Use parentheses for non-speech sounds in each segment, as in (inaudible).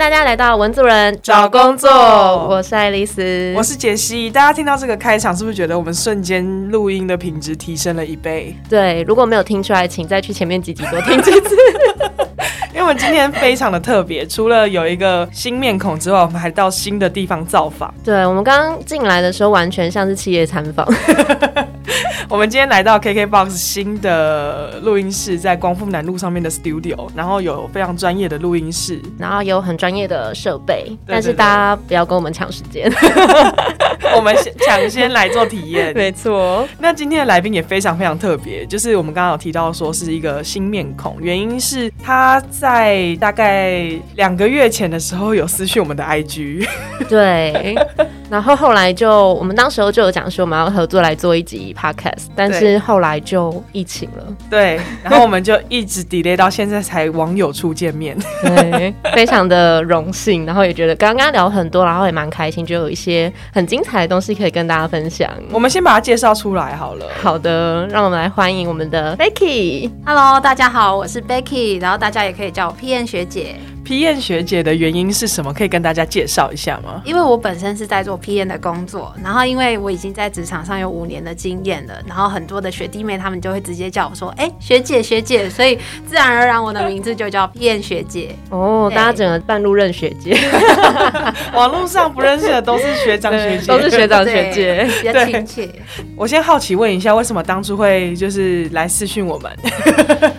大家来到文组人找工作我是爱丽丝，我是杰西。大家听到这个开场，是不是觉得我们瞬间录音的品质提升了一倍？对，如果没有听出来，请再去前面几集多听几次。(laughs) 因为我们今天非常的特别，除了有一个新面孔之外，我们还到新的地方造访。对，我们刚刚进来的时候，完全像是企业参访。(laughs) (laughs) 我们今天来到 KKBOX 新的录音室，在光复南路上面的 studio，然后有非常专业的录音室，然后有很专业的设备，但是大家不要跟我们抢时间，(laughs) 我们抢先来做体验。(laughs) 没错，那今天的来宾也非常非常特别，就是我们刚刚有提到说是一个新面孔，原因是他在大概两个月前的时候有私讯我们的 IG，对。然后后来就，我们当时候就有讲说我们要合作来做一集 podcast，但是后来就疫情了。对，然后我们就一直 delay 到现在才网友初见面。(laughs) 对，非常的荣幸，然后也觉得刚刚聊很多，然后也蛮开心，就有一些很精彩的东西可以跟大家分享。我们先把它介绍出来好了。好的，让我们来欢迎我们的 Becky。Hello，大家好，我是 Becky，然后大家也可以叫我 P N 学姐。P 验学姐的原因是什么？可以跟大家介绍一下吗？因为我本身是在做 P 验的工作，然后因为我已经在职场上有五年的经验了，然后很多的学弟妹他们就会直接叫我说：“哎，学姐学姐。”所以自然而然我的名字就叫 P 验学姐。哦，大家整个半路认学姐，网络上不认识的都是学长学姐，都是学长学姐，比较亲切。我先好奇问一下，为什么当初会就是来私讯我们？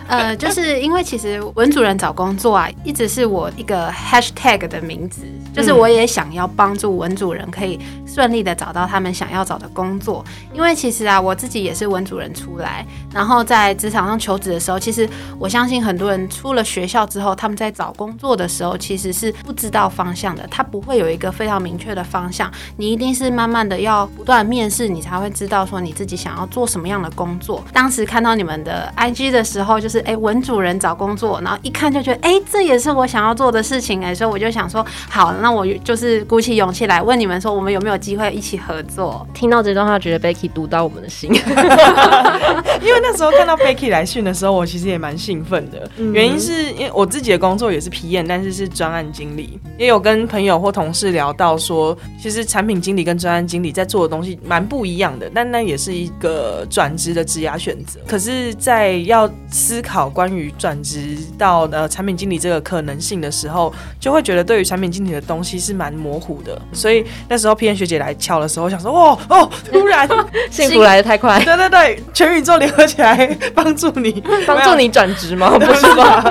呃，就是因为其实文主任找工作啊，一直是我。一个 hashtag 的名字，就是我也想要帮助文主人可以顺利的找到他们想要找的工作。因为其实啊，我自己也是文主人出来，然后在职场上求职的时候，其实我相信很多人出了学校之后，他们在找工作的时候其实是不知道方向的，他不会有一个非常明确的方向。你一定是慢慢的要不断面试，你才会知道说你自己想要做什么样的工作。当时看到你们的 IG 的时候，就是哎文主人找工作，然后一看就觉得哎这也是我想要。要做的事情哎，所以我就想说，好，那我就是鼓起勇气来问你们说，我们有没有机会一起合作？听到这段话，觉得 Becky 读到我们的心，(laughs) 因为那时候看到 Becky 来讯的时候，我其实也蛮兴奋的。原因是因为我自己的工作也是皮验，但是是专案经理，也有跟朋友或同事聊到说，其实产品经理跟专案经理在做的东西蛮不一样的，但那也是一个转职的职涯选择。可是，在要思考关于转职到呃产品经理这个可能性。的时候，就会觉得对于产品经理的东西是蛮模糊的，所以那时候 P N 学姐来敲的时候，想说哦哦，突然 (laughs) 幸福来的太快，对对对，全宇宙联合起来帮助你，(laughs) 帮助你转职吗？(laughs) 不是吧？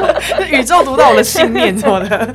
宇宙读到我的信念什么的，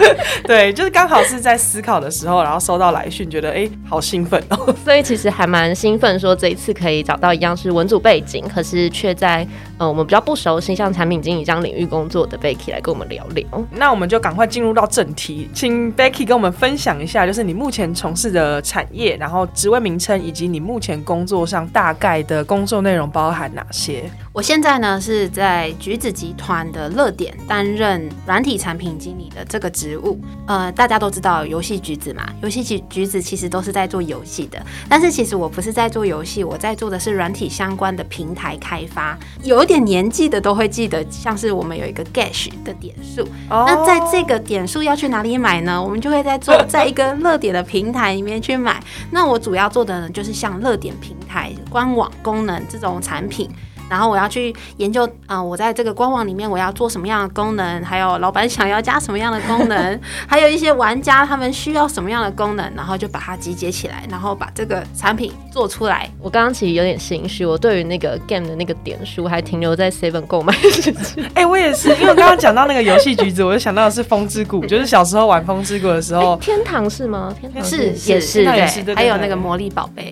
对，就是刚好是在思考的时候，然后收到来讯，觉得哎，好兴奋哦，所以其实还蛮兴奋，说这一次可以找到一样是文组背景，可是却在呃我们比较不熟悉像产品经理这样领域工作的 Becky 来跟我们聊聊，那我们就赶快。进入到正题，请 Becky 跟我们分享一下，就是你目前从事的产业，然后职位名称，以及你目前工作上大概的工作内容包含哪些？我现在呢是在橘子集团的乐点担任软体产品经理的这个职务。呃，大家都知道游戏橘子嘛，游戏橘橘子其实都是在做游戏的，但是其实我不是在做游戏，我在做的是软体相关的平台开发。有点年纪的都会记得，像是我们有一个 Gash 的点数，那在这个点数要去哪里买呢？我们就会在做在一个热点的平台里面去买。那我主要做的呢，就是像热点平台官网功能这种产品。然后我要去研究啊，我在这个官网里面我要做什么样的功能，还有老板想要加什么样的功能，(laughs) 还有一些玩家他们需要什么样的功能，然后就把它集结起来，然后把这个产品做出来。我刚刚其实有点心虚，我对于那个 game 的那个点数还停留在 seven 购买。(laughs) 哎，我也是，因为刚刚讲到那个游戏橘子，我就想到的是风之谷，就是小时候玩风之谷的时候。(laughs) 天堂是吗？天堂是也是对，还有那个魔力宝贝。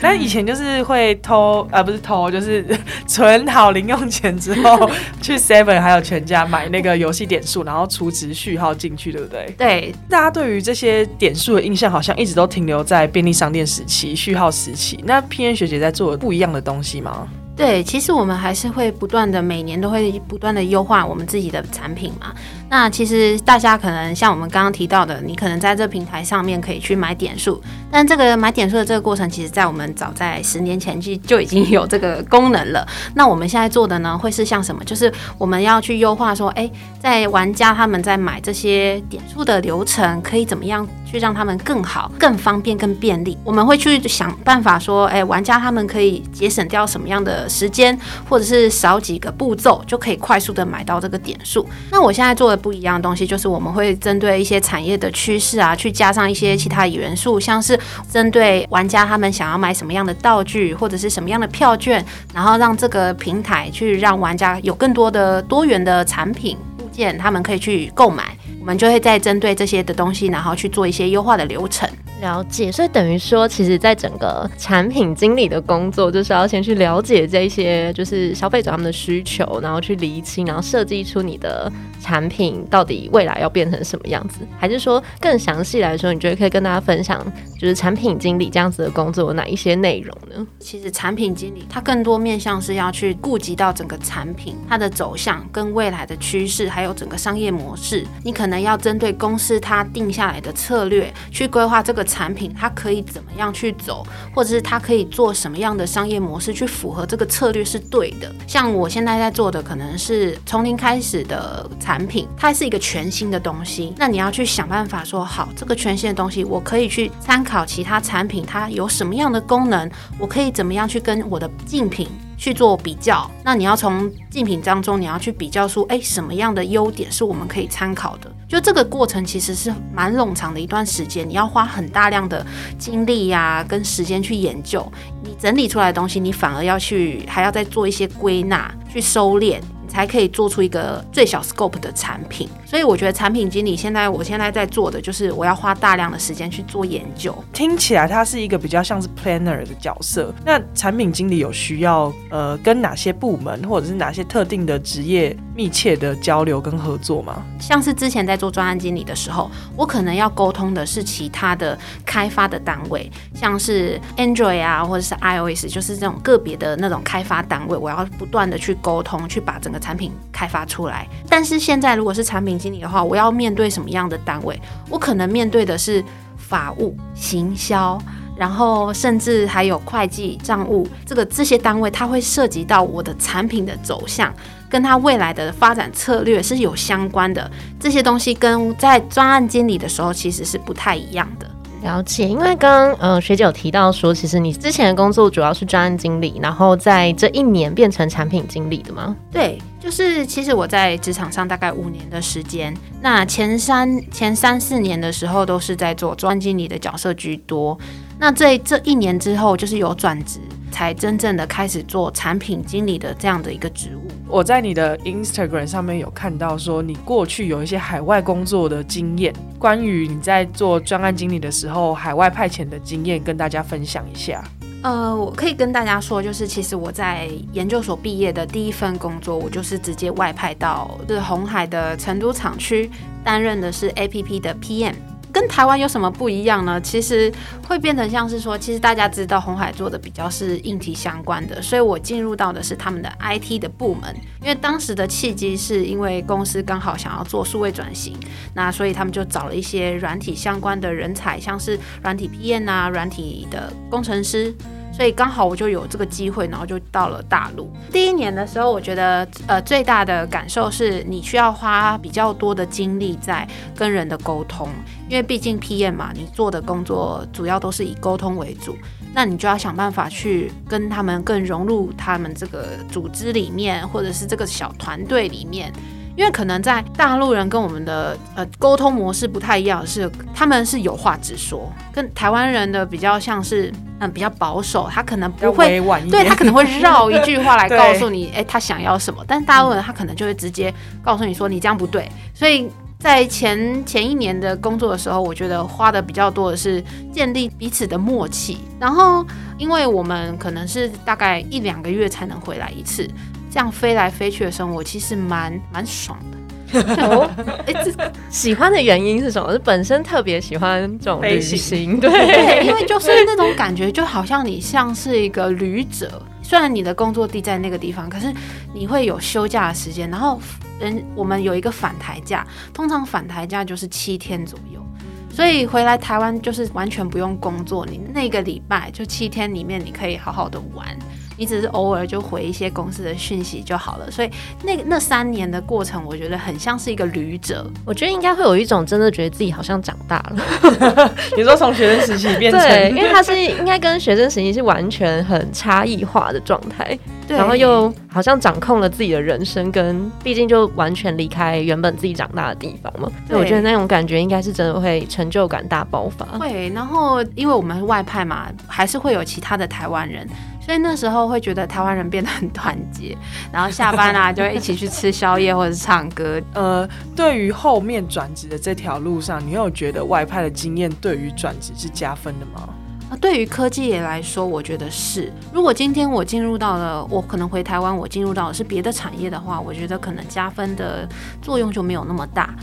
但以前就是会偷啊，不是偷，就是。是 (laughs) 存好零用钱之后，去 Seven 还有全家买那个游戏点数，然后储值序号进去，对不对？对，大家对于这些点数的印象好像一直都停留在便利商店时期、序号时期。那 P N 学姐在做不一样的东西吗？对，其实我们还是会不断的，每年都会不断的优化我们自己的产品嘛。那其实大家可能像我们刚刚提到的，你可能在这平台上面可以去买点数，但这个买点数的这个过程，其实在我们早在十年前就就已经有这个功能了。那我们现在做的呢，会是像什么？就是我们要去优化说，哎，在玩家他们在买这些点数的流程，可以怎么样去让他们更好、更方便、更便利？我们会去想办法说，哎，玩家他们可以节省掉什么样的时间，或者是少几个步骤就可以快速的买到这个点数。那我现在做的。不一样的东西，就是我们会针对一些产业的趋势啊，去加上一些其他元素，像是针对玩家他们想要买什么样的道具，或者是什么样的票券，然后让这个平台去让玩家有更多的多元的产品物件，他们可以去购买。我们就会再针对这些的东西，然后去做一些优化的流程。了解，所以等于说，其实，在整个产品经理的工作，就是要先去了解这些，就是消费者他们的需求，然后去厘清，然后设计出你的产品到底未来要变成什么样子。还是说，更详细来说，你觉得可以跟大家分享，就是产品经理这样子的工作有哪一些内容呢？其实，产品经理他更多面向是要去顾及到整个产品它的走向跟未来的趋势，还有整个商业模式。你可能要针对公司它定下来的策略去规划这个。产品它可以怎么样去走，或者是它可以做什么样的商业模式去符合这个策略是对的。像我现在在做的可能是从零开始的产品，它是一个全新的东西。那你要去想办法说好，这个全新的东西，我可以去参考其他产品，它有什么样的功能，我可以怎么样去跟我的竞品。去做比较，那你要从竞品当中，你要去比较出，哎，什么样的优点是我们可以参考的？就这个过程其实是蛮冗长的一段时间，你要花很大量的精力呀，跟时间去研究。你整理出来的东西，你反而要去还要再做一些归纳，去收敛。你才可以做出一个最小 scope 的产品，所以我觉得产品经理现在我现在在做的就是我要花大量的时间去做研究。听起来他是一个比较像是 planner 的角色。那产品经理有需要呃跟哪些部门或者是哪些特定的职业密切的交流跟合作吗？像是之前在做专案经理的时候，我可能要沟通的是其他的开发的单位，像是 Android 啊或者是 iOS，就是这种个别的那种开发单位，我要不断的去沟通，去把整个产品开发出来，但是现在如果是产品经理的话，我要面对什么样的单位？我可能面对的是法务、行销，然后甚至还有会计、账务，这个这些单位，它会涉及到我的产品的走向，跟他未来的发展策略是有相关的。这些东西跟在专案经理的时候其实是不太一样的。了解，因为刚刚呃学姐有提到说，其实你之前的工作主要是专案经理，然后在这一年变成产品经理的吗？对，就是其实我在职场上大概五年的时间，那前三前三四年的时候都是在做专案经理的角色居多，那这这一年之后就是有转职。才真正的开始做产品经理的这样的一个职务。我在你的 Instagram 上面有看到说，你过去有一些海外工作的经验，关于你在做专案经理的时候海外派遣的经验，跟大家分享一下。呃，我可以跟大家说，就是其实我在研究所毕业的第一份工作，我就是直接外派到是红海的成都厂区，担任的是 APP 的 PM。跟台湾有什么不一样呢？其实会变成像是说，其实大家知道红海做的比较是硬体相关的，所以我进入到的是他们的 IT 的部门。因为当时的契机是因为公司刚好想要做数位转型，那所以他们就找了一些软体相关的人才，像是软体 PM 啊、软体的工程师。所以刚好我就有这个机会，然后就到了大陆。第一年的时候，我觉得呃最大的感受是你需要花比较多的精力在跟人的沟通，因为毕竟 PM 嘛，你做的工作主要都是以沟通为主，那你就要想办法去跟他们更融入他们这个组织里面，或者是这个小团队里面。因为可能在大陆人跟我们的呃沟通模式不太一样，是他们是有话直说，跟台湾人的比较像是嗯比较保守，他可能不会对他可能会绕一句话来告诉你，哎，他想要什么。但是大陆人他可能就会直接告诉你说你这样不对。所以在前前一年的工作的时候，我觉得花的比较多的是建立彼此的默契。然后因为我们可能是大概一两个月才能回来一次。这样飞来飞去的生活其实蛮蛮爽的。哦，(laughs) 哎，这喜欢的原因是什么？是本身特别喜欢这种旅行，对，因为就是那种感觉，就好像你像是一个旅者，虽然你的工作地在那个地方，可是你会有休假的时间，然后人我们有一个返台假，通常返台假就是七天左右。所以回来台湾就是完全不用工作，你那个礼拜就七天里面，你可以好好的玩。你只是偶尔就回一些公司的讯息就好了，所以那那三年的过程，我觉得很像是一个旅者。我觉得应该会有一种真的觉得自己好像长大了。(laughs) 你说从学生时期变成，对，因为他是应该跟学生时期是完全很差异化的状态，(laughs) 然后又好像掌控了自己的人生，跟毕竟就完全离开原本自己长大的地方嘛。所以我觉得那种感觉应该是真的会成就感大爆发。会，然后因为我们外派嘛，还是会有其他的台湾人。所以那时候会觉得台湾人变得很团结，(laughs) 然后下班啊就会一起去吃宵夜或者是唱歌。(laughs) 呃，对于后面转职的这条路上，你有觉得外派的经验对于转职是加分的吗？啊，对于科技业来说，我觉得是。如果今天我进入到了，我可能回台湾，我进入到的是别的产业的话，我觉得可能加分的作用就没有那么大。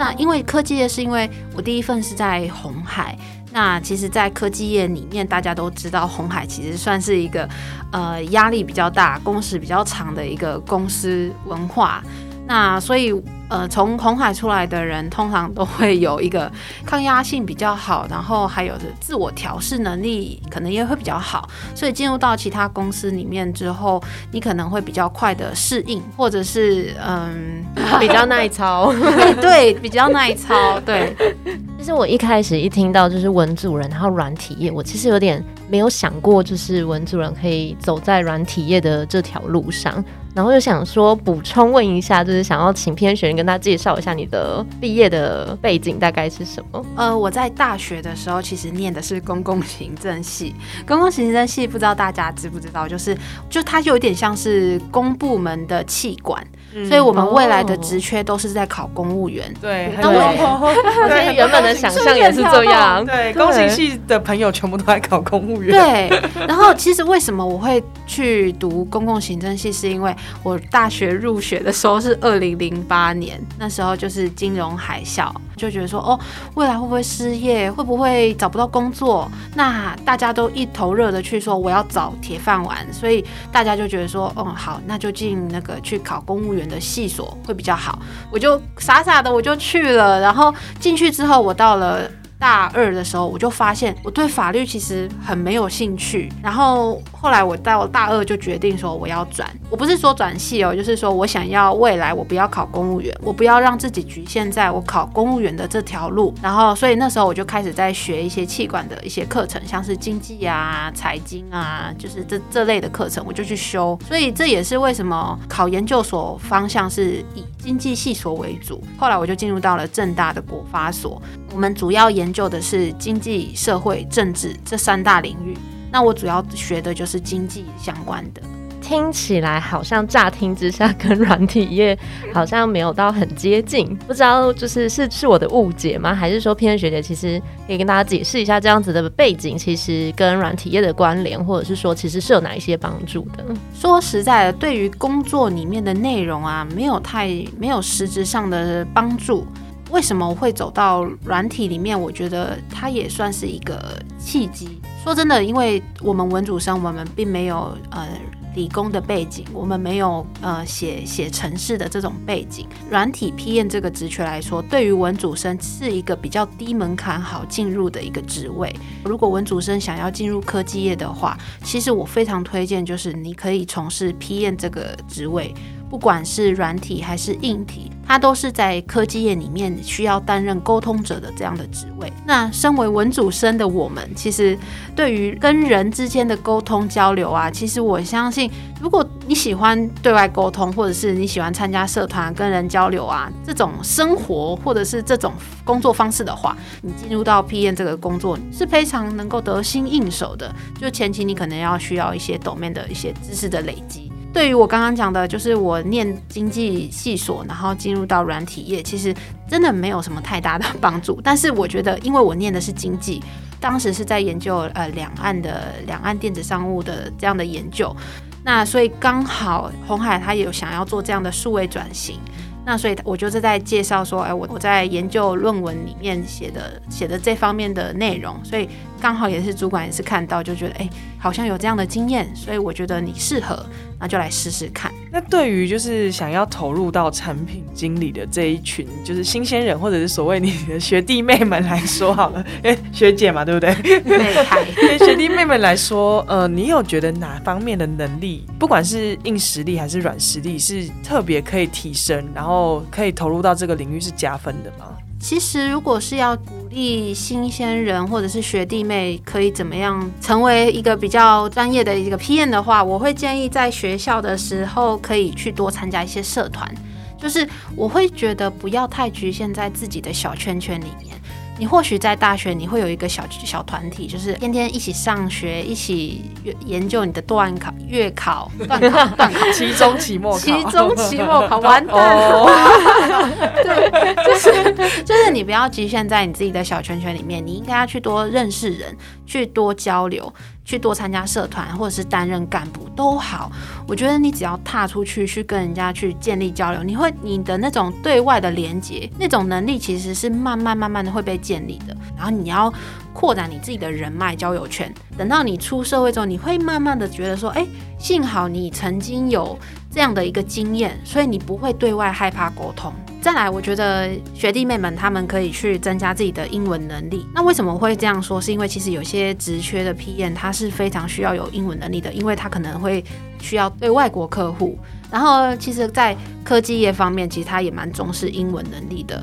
那因为科技业是因为我第一份是在红海。那其实，在科技业里面，大家都知道，红海其实算是一个，呃，压力比较大、工时比较长的一个公司文化。那所以，呃，从红海出来的人，通常都会有一个抗压性比较好，然后还有的自我调试能力可能也会比较好。所以进入到其他公司里面之后，你可能会比较快的适应，或者是嗯，(laughs) 比较耐操。(laughs) 对，比较耐操。对。(laughs) 其实我一开始一听到就是文主人，然后软体业，我其实有点没有想过，就是文主人可以走在软体业的这条路上。然后就想说补充问一下，就是想要请偏学员跟他介绍一下你的毕业的背景大概是什么？呃，我在大学的时候其实念的是公共行政系，公共行政系不知道大家知不知道，就是就它有点像是公部门的气管。所以，我们未来的职缺都是在考公务员。对，那我 (laughs) 对原本的想象也是这样。对，工行系的朋友全部都在考公务员。对，然后其实为什么我会去读公共行政系，是因为我大学入学的时候是二零零八年，那时候就是金融海啸。就觉得说哦，未来会不会失业？会不会找不到工作？那大家都一头热的去说我要找铁饭碗，所以大家就觉得说，嗯，好，那就进那个去考公务员的系所会比较好。我就傻傻的我就去了，然后进去之后，我到了。大二的时候，我就发现我对法律其实很没有兴趣。然后后来我到大二就决定说我要转，我不是说转系哦，就是说我想要未来我不要考公务员，我不要让自己局限在我考公务员的这条路。然后所以那时候我就开始在学一些气管的一些课程，像是经济啊、财经啊，就是这这类的课程，我就去修。所以这也是为什么考研究所方向是以经济系所为主。后来我就进入到了正大的国发所。我们主要研究的是经济、社会、政治这三大领域。那我主要学的就是经济相关的。听起来好像乍听之下跟软体业好像没有到很接近，不知道就是是是我的误解吗？还是说偏学姐其实可以跟大家解释一下这样子的背景，其实跟软体业的关联，或者是说其实是有哪一些帮助的？说实在的，对于工作里面的内容啊，没有太没有实质上的帮助。为什么会走到软体里面？我觉得它也算是一个契机。说真的，因为我们文组生，我们并没有呃理工的背景，我们没有呃写写程式的这种背景。软体批验这个职缺来说，对于文组生是一个比较低门槛、好进入的一个职位。如果文组生想要进入科技业的话，其实我非常推荐，就是你可以从事批验这个职位。不管是软体还是硬体，它都是在科技业里面需要担任沟通者的这样的职位。那身为文组生的我们，其实对于跟人之间的沟通交流啊，其实我相信，如果你喜欢对外沟通，或者是你喜欢参加社团跟人交流啊，这种生活或者是这种工作方式的话，你进入到 P N 这个工作是非常能够得心应手的。就前期你可能要需要一些抖面的一些知识的累积。对于我刚刚讲的，就是我念经济系所，然后进入到软体业，其实真的没有什么太大的帮助。但是我觉得，因为我念的是经济，当时是在研究呃两岸的两岸电子商务的这样的研究，那所以刚好红海他有想要做这样的数位转型。那所以，我就是在介绍说，哎，我我在研究论文里面写的写的这方面的内容，所以刚好也是主管也是看到，就觉得哎、好像有这样的经验，所以我觉得你适合，那就来试试看。那对于就是想要投入到产品经理的这一群就是新鲜人，或者是所谓你的学弟妹们来说好了，因为学姐嘛，对不对？对，(laughs) 嗨对学弟妹们来说，呃，你有觉得哪方面的能力，不管是硬实力还是软实力，是特别可以提升，然后可以投入到这个领域是加分的吗？其实，如果是要鼓励新鲜人或者是学弟妹可以怎么样成为一个比较专业的一个 PM 的话，我会建议在学校的时候可以去多参加一些社团。就是我会觉得不要太局限在自己的小圈圈里面。你或许在大学你会有一个小小团体，就是天天一起上学，一起研究你的段考、月考、段考、段考。(laughs) 期中、期末考，期中、期末考完蛋了。(laughs) 对，就是就是你不要局限在你自己的小圈圈里面，你应该要去多认识人，去多交流，去多参加社团，或者是担任干部都好。我觉得你只要踏出去，去跟人家去建立交流，你会你的那种对外的连接，那种能力其实是慢慢慢慢的会被建立的。然后你要扩展你自己的人脉交友圈，等到你出社会之后，你会慢慢的觉得说，哎，幸好你曾经有这样的一个经验，所以你不会对外害怕沟通。再来，我觉得学弟妹们他们可以去增加自己的英文能力。那为什么会这样说？是因为其实有些职缺的 PM 他是非常需要有英文能力的，因为他可能会需要对外国客户。然后，其实，在科技业方面，其实他也蛮重视英文能力的。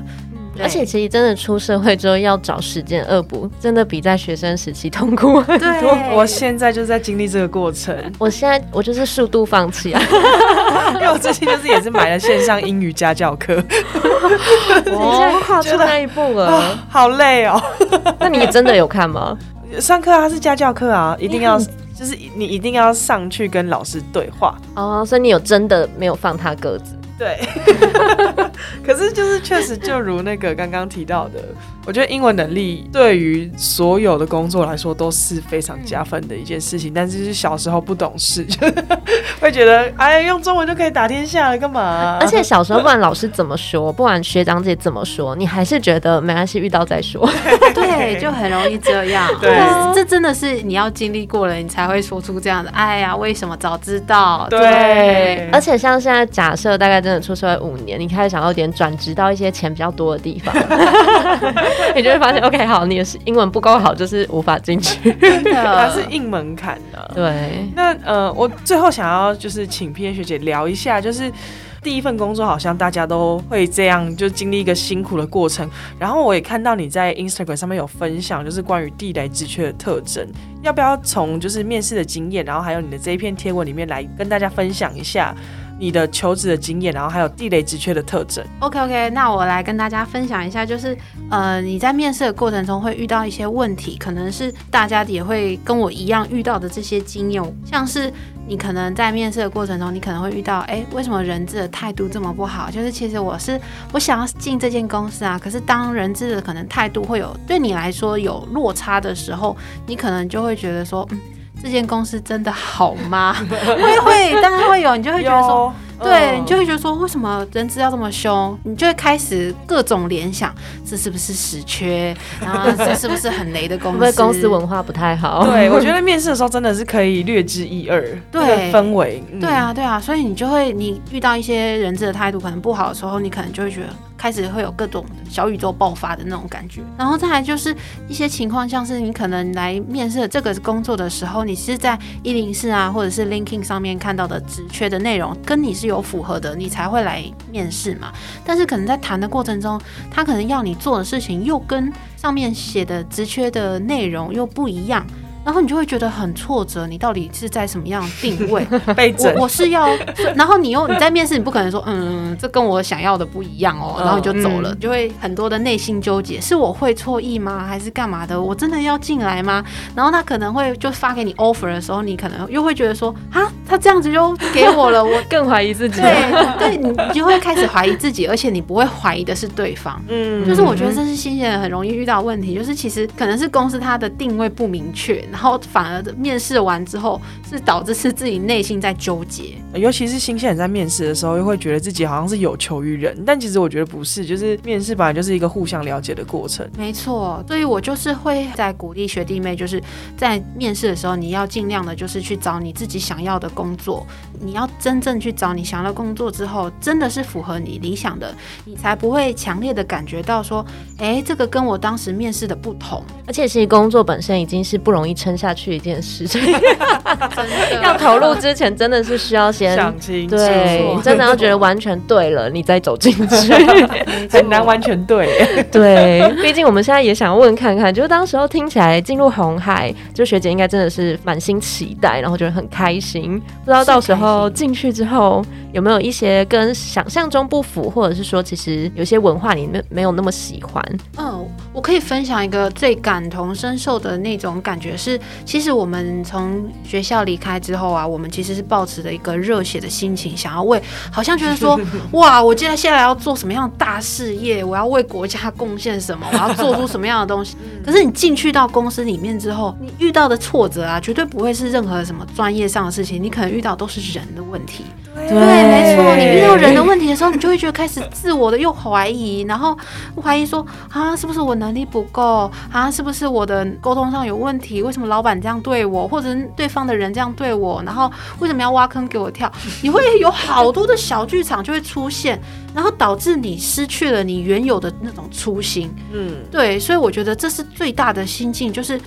对而且其实真的出社会之后要找时间恶补，真的比在学生时期痛苦很多。对，我现在就在经历这个过程，我现在我就是速度放弃啊！(laughs) 因为我最近就是也是买了线上英语家教课，我现在跨出那一步了，啊，好累哦。(laughs) 那你真的有看吗？上课啊是家教课啊，一定要就是你一定要上去跟老师对话。哦，所以你有真的没有放他鸽子？对，(laughs) (laughs) 可是就是确实就如那个刚刚提到的，我觉得英文能力对于所有的工作来说都是非常加分的一件事情。但是是小时候不懂事，就 (laughs) 会觉得哎，用中文就可以打天下了，干嘛、而且小时候不管老师怎么说，不管学长姐怎么说，你还是觉得没关系，遇到再说。(laughs) 对，就很容易这样。对这真的是你要经历过了，你才会说出这样的。哎呀，为什么早知道？对，而且像现在假设大概真的出社会五年，你开始想要有点转职到一些钱比较多的地方，(laughs) 你就会发现，OK，好，你也是英文不够好，就是无法进去。真的它是硬门槛的、对，那呃，我最后想要就是请 P N 学姐聊一下，就是第一份工作好像大家都会这样，就经历一个辛苦的过程。然后我也看到你在 Instagram 上面有分享，就是关于地雷之缺的特征，要不要从就是面试的经验，然后还有你的这一篇贴文里面来跟大家分享一下你的求职的经验，然后还有地雷职缺的特征。OK OK，那我来跟大家分享一下，就是呃，你在面试的过程中会遇到一些问题，可能是大家也会跟我一样遇到的这些经验，像是你可能在面试的过程中，你可能会遇到，哎，为什么人质的态度这么不好？就是其实我是我想要进这间公司啊，可是当人质的可能态度会有对你来说有落差的时候，你可能就会觉得说，嗯。这间公司真的好吗？(laughs) 会会，当然会有，你就会觉得说，对，嗯你就会觉得说，为什么人资要这么凶？你就会开始各种联想，这是不是死缺？然后这是不是很雷的公司？因为公司文化不太好？对，我觉得面试的时候真的是可以略知一二，对氛围，嗯对，啊，对啊，所以你就会，你遇到一些人资的态度可能不好的时候，你可能就会觉得开始会有各种小宇宙爆发的那种感觉。然后再来就是一些情况，像是你可能来面试这个工作的时候，你是在一零四啊，或者是 LinkedIn 上面看到的职缺的内容跟你是有符合的，你才会来面试嘛。但是可能在谈的过程中，他可能要你做的事情又跟上面写的职缺的内容又不一样。然后你就会觉得很挫折，你到底是在什么样的定位？(laughs) 我我是要，(laughs) 然后你又你在面试，你不可能说，嗯，这跟我想要的不一样哦，嗯然后你就走了，嗯就会很多的内心纠结，是我会错意吗？还是干嘛的？我真的要进来吗？然后他可能会就发给你 offer 的时候，你可能又会觉得说，啊，他这样子就给我了，我 (laughs) 更怀疑自己。对对，你你就会开始怀疑自己，而且你不会怀疑的是对方。嗯就是我觉得这是新鲜人很容易遇到问题，就是其实可能是公司它的定位不明确，然后反而面试完之后是导致是自己内心在纠结。尤其是新鲜人在面试的时候，又会觉得自己好像是有求于人，但其实我觉得不是，就是面试本来就是一个互相了解的过程。没错，所以我就是会在鼓励学弟妹，就是在面试的时候，你要尽量的，就是去找你自己想要的工作。你要真正去找你想要的工作之后，真的是符合你理想的，你才不会强烈的感觉到说，哎，这个跟我当时面试的不同。而且其实工作本身已经是不容易撑下去一件事，情 (laughs) (laughs) 要投入之前真的是需要先想清楚，对，真的要觉得完全对了，你再走进去。(laughs) 很难完全对。对，毕竟我们现在也想问看看，就是当时候听起来进入红海，就学姐应该真的是满心期待，然后觉得很开心。不知道到时候进去之后有没有一些跟想象中不符，或者是说其实有些文化你没没有那么喜欢。嗯，我可以分享一个最感同身受的那种感觉是，其实我们从学校离开之后啊，我们其实是抱持着一个热血的心情，想要为，好像觉得说，(laughs) 哇，我接下来要做什么样的大事业，我要为国家贡献什么，我要做出什么样的东西。可是你进去到公司里面之后，你遇到的挫折啊，绝对不会是任何什么专业上的事情，你可能遇到都是人的问题。对，没错，你遇到人的问题的时候，你就会觉得开始自我的又怀疑，然后怀疑说啊，是不是我能力不够啊？是不是我的沟通上有问题？为什么老板这样对我，或者是对方的人这样对我？然后为什么要挖坑给我跳？你会有好多的小剧场就会出现，然后导致你失去了你原有的那种初心。嗯，对，所以我觉得这是最大的心境，就是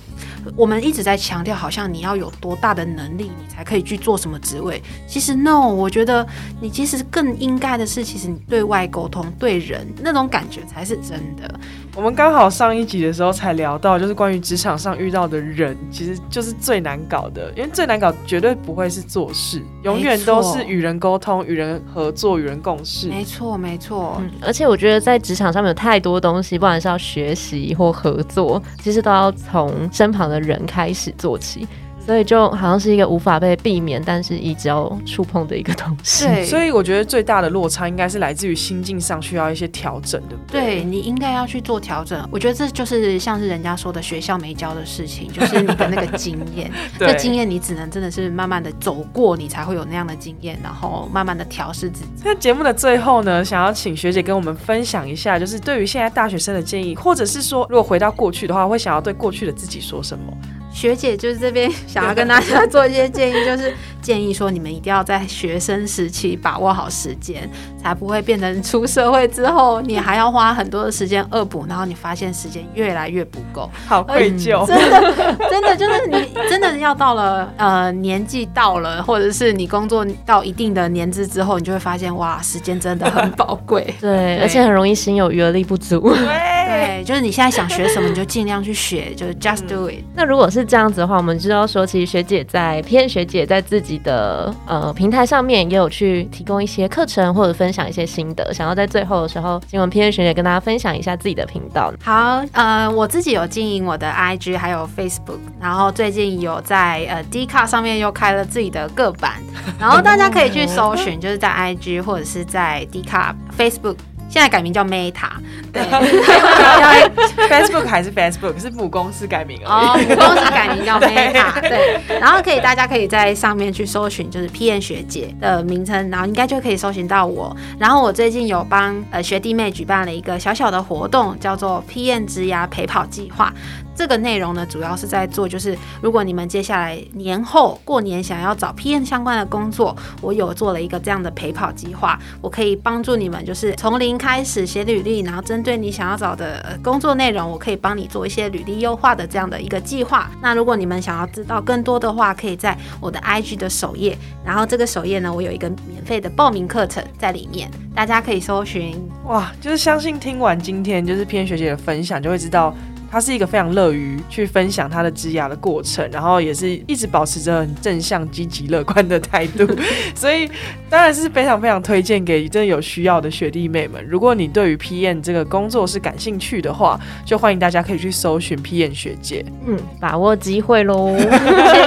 我们一直在强调，好像你要有多大的能力，你才可以去做什么职位。其实 no，我觉得你其实更应该的是，其实你对外沟通、对人那种感觉才是真的。我们刚好上一集的时候才聊到，就是关于职场上遇到的人，其实就是最难搞的，因为最难搞绝对不会是做事，永远都是与人沟通、与人合作、与人共事。没错，没错。嗯，而且我觉得在职场上面有太多东西，不管是要学习或合作，其实都要从身旁的人开始做起。所以就好像是一个无法被避免，但是一直要触碰的一个东西。对，所以我觉得最大的落差应该是来自于心境上需要一些调整，对不对？对你应该要去做调整。我觉得这就是像是人家说的学校没教的事情，就是你的那个经验。(laughs) 这经验你只能真的是慢慢的走过，你才会有那样的经验，然后慢慢的调试自己。那节目的最后呢，想要请学姐跟我们分享一下，就是对于现在大学生的建议，或者是说如果回到过去的话，会想要对过去的自己说什么？学姐就是这边想要跟大家做一些建议，就是建议说你们一定要在学生时期把握好时间，才不会变成出社会之后你还要花很多的时间恶补，然后你发现时间越来越不够，(laughs) 好愧疚。真的，真的就是你真的要到了呃年纪到了，或者是你工作到一定的年资之后，你就会发现哇，时间真的很宝贵。对，而且很容易心有余而力不足。对，就是你现在想学什么，你就尽量去学，就是 just do it。那如果是这样子的话，我们知道说，其实学姐在 P N 学姐在自己的呃平台上面也有去提供一些课程或者分享一些心得，想要在最后的时候，请我们 P 学姐跟大家分享一下自己的频道。好，呃，我自己有经营我的 IG 还有 Facebook，然后最近有在呃 D 卡上面又开了自己的个版，然后大家可以去搜寻，就是在 IG 或者是在 D 卡 Facebook。现在改名叫 Meta，对，(laughs) Facebook 还是 Facebook，是母公司改名哦，母公司改名叫 Meta，对，然后可以大家可以在上面去搜寻，就是 P N 学姐的名称，然后应该就可以搜寻到我。然后我最近有帮呃学弟妹举办了一个小小的活动，叫做 P N 之牙陪跑计划。这个内容呢，主要是在做，就是如果你们接下来年后过年想要找 PM 相关的工作，我有做了一个这样的陪跑计划，我可以帮助你们，就是从零开始写履历，然后针对你想要找的工作内容，我可以帮你做一些履历优化的这样的一个计划。那如果你们想要知道更多的话，可以在我的 IG 的首页，然后这个首页呢，我有一个免费的报名课程在里面，大家可以搜寻。哇，就是相信听完今天就是 PM 学姐的分享，就会知道。他是一个非常乐于去分享他的枝芽的过程，然后也是一直保持着很正向、积极、乐观的态度，(laughs) 所以当然是非常非常推荐给真的有需要的学弟妹们。如果你对于 PM 这个工作是感兴趣的话，就欢迎大家可以去搜寻 PM 学姐，嗯，把握机会喽，(laughs)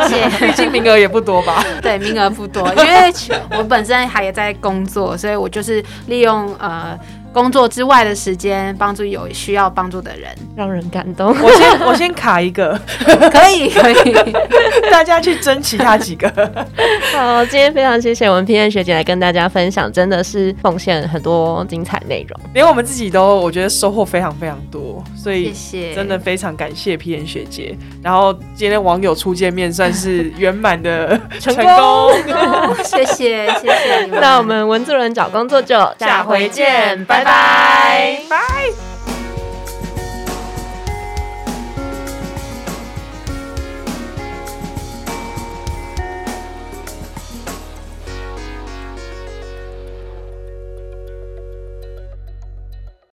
谢谢。毕竟名额也不多吧？对，名额不多，因为我本身还也在工作，所以我就是利用呃。工作之外的时间，帮助有需要帮助的人，让人感动。我先我先卡一个，可 (laughs) 以可以。(laughs) 大家去争其他几个。(laughs) 好，今天非常谢谢我们 P N 学姐来跟大家分享，真的是奉献很多精彩内容，连我们自己都我觉得收获非常非常多，所以谢谢真的非常感谢 P N 学姐。然后今天网友初见面算是圆满的成功，谢谢谢谢你们。那我们文字人找工作就下回见，拜 Bye-bye.